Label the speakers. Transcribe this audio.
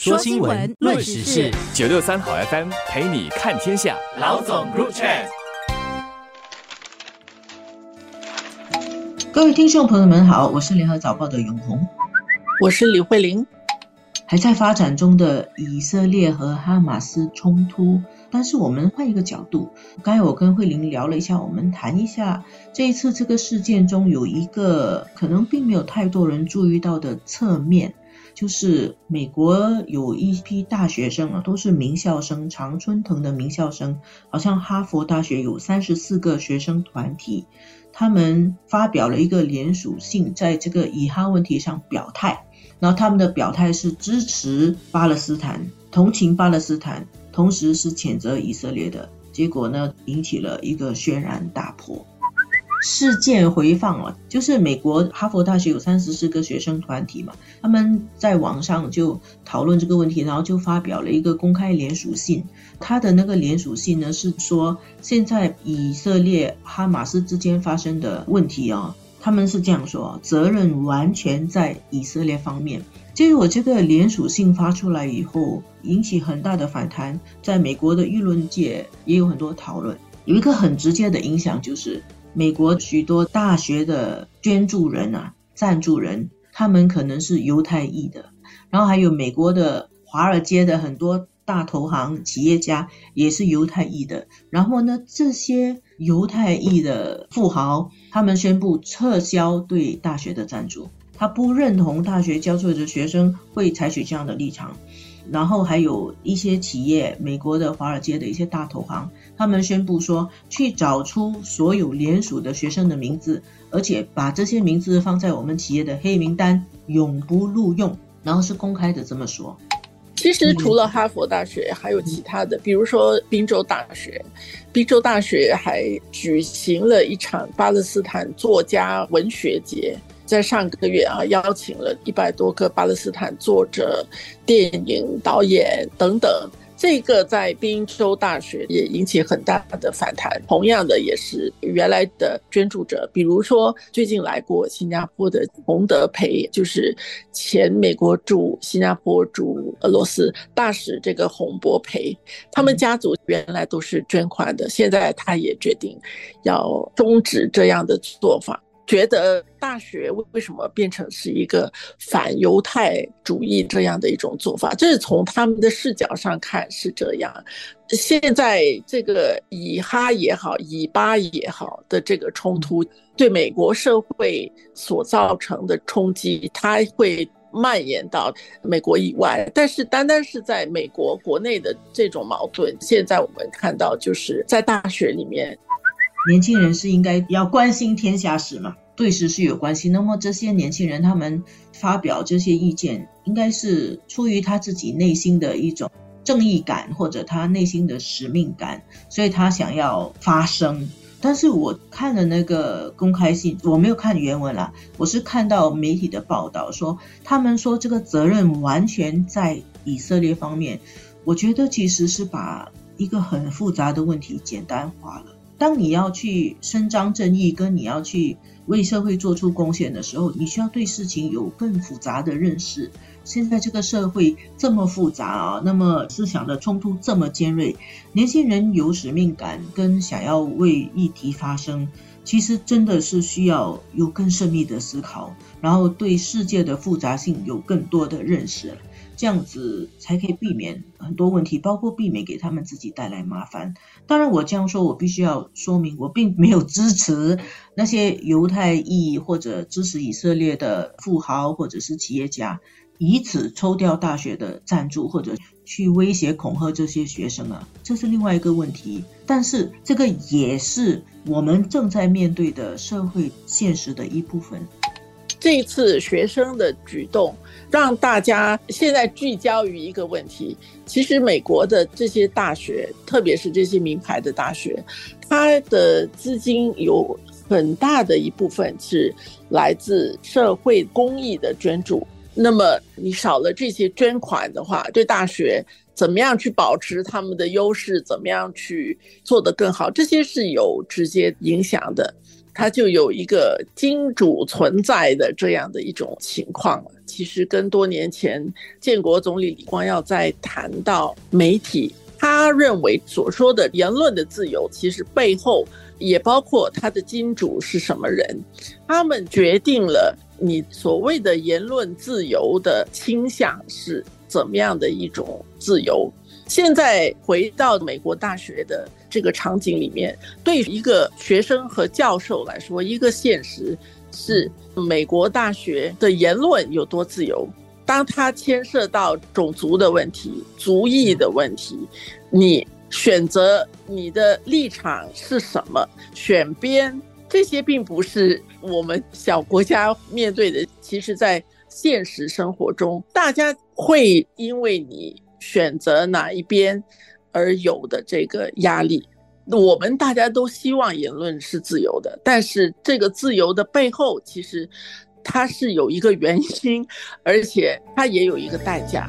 Speaker 1: 说新闻，论时事，
Speaker 2: 九六三好 FM 陪你看天下。
Speaker 1: 老总入场。
Speaker 3: 各位听众朋友们好，我是联合早报的永红，
Speaker 4: 我是李慧玲。
Speaker 3: 还在发展中的以色列和哈马斯冲突，但是我们换一个角度，刚才我跟慧玲聊了一下，我们谈一下这一次这个事件中有一个可能并没有太多人注意到的侧面。就是美国有一批大学生啊，都是名校生，常春藤的名校生，好像哈佛大学有三十四个学生团体，他们发表了一个联署信，在这个以哈问题上表态，然后他们的表态是支持巴勒斯坦，同情巴勒斯坦，同时是谴责以色列的，结果呢，引起了一个轩然大波。事件回放啊，就是美国哈佛大学有三十四个学生团体嘛，他们在网上就讨论这个问题，然后就发表了一个公开联署信。他的那个联署信呢，是说现在以色列哈马斯之间发生的问题啊，他们是这样说，责任完全在以色列方面。结果这个联署信发出来以后，引起很大的反弹，在美国的舆论界也有很多讨论。有一个很直接的影响就是。美国许多大学的捐助人啊、赞助人，他们可能是犹太裔的，然后还有美国的华尔街的很多大投行企业家也是犹太裔的。然后呢，这些犹太裔的富豪，他们宣布撤销对大学的赞助，他不认同大学教授的学生会采取这样的立场。然后还有一些企业，美国的华尔街的一些大投行，他们宣布说，去找出所有联署的学生的名字，而且把这些名字放在我们企业的黑名单，永不录用。然后是公开的这么说。
Speaker 4: 其实除了哈佛大学，还有其他的，比如说宾州大学，宾州大学还举行了一场巴勒斯坦作家文学节。在上个月啊，邀请了一百多个巴勒斯坦作者、电影导演等等。这个在宾州大学也引起很大的反弹。同样的，也是原来的捐助者，比如说最近来过新加坡的洪德培，就是前美国驻新加坡驻俄罗斯大使这个洪博培，他们家族原来都是捐款的，现在他也决定要终止这样的做法。觉得大学为为什么变成是一个反犹太主义这样的一种做法？这是从他们的视角上看是这样。现在这个以哈也好，以巴也好的这个冲突，对美国社会所造成的冲击，它会蔓延到美国以外。但是，单单是在美国国内的这种矛盾，现在我们看到就是在大学里面。
Speaker 3: 年轻人是应该要关心天下事嘛，对时事有关系。那么这些年轻人他们发表这些意见，应该是出于他自己内心的一种正义感，或者他内心的使命感，所以他想要发声。但是我看了那个公开信，我没有看原文啦，我是看到媒体的报道说，他们说这个责任完全在以色列方面。我觉得其实是把一个很复杂的问题简单化了。当你要去伸张正义，跟你要去为社会做出贡献的时候，你需要对事情有更复杂的认识。现在这个社会这么复杂啊，那么思想的冲突这么尖锐，年轻人有使命感跟想要为议题发声，其实真的是需要有更深密的思考，然后对世界的复杂性有更多的认识。这样子才可以避免很多问题，包括避免给他们自己带来麻烦。当然，我这样说，我必须要说明，我并没有支持那些犹太裔或者支持以色列的富豪或者是企业家，以此抽调大学的赞助或者去威胁恐吓这些学生啊，这是另外一个问题。但是，这个也是我们正在面对的社会现实的一部分。
Speaker 4: 这一次学生的举动。让大家现在聚焦于一个问题：其实美国的这些大学，特别是这些名牌的大学，它的资金有很大的一部分是来自社会公益的捐助。那么你少了这些捐款的话，对大学怎么样去保持他们的优势，怎么样去做得更好，这些是有直接影响的。它就有一个金主存在的这样的一种情况了。其实跟多年前建国总理李光耀在谈到媒体，他认为所说的言论的自由，其实背后也包括他的金主是什么人，他们决定了你所谓的言论自由的倾向是怎么样的一种自由。现在回到美国大学的这个场景里面，对一个学生和教授来说，一个现实是美国大学的言论有多自由。当它牵涉到种族的问题、族裔的问题，你选择你的立场是什么，选边，这些并不是我们小国家面对的。其实，在现实生活中，大家会因为你。选择哪一边而有的这个压力，我们大家都希望言论是自由的，但是这个自由的背后，其实它是有一个原因，而且它也有一个代价。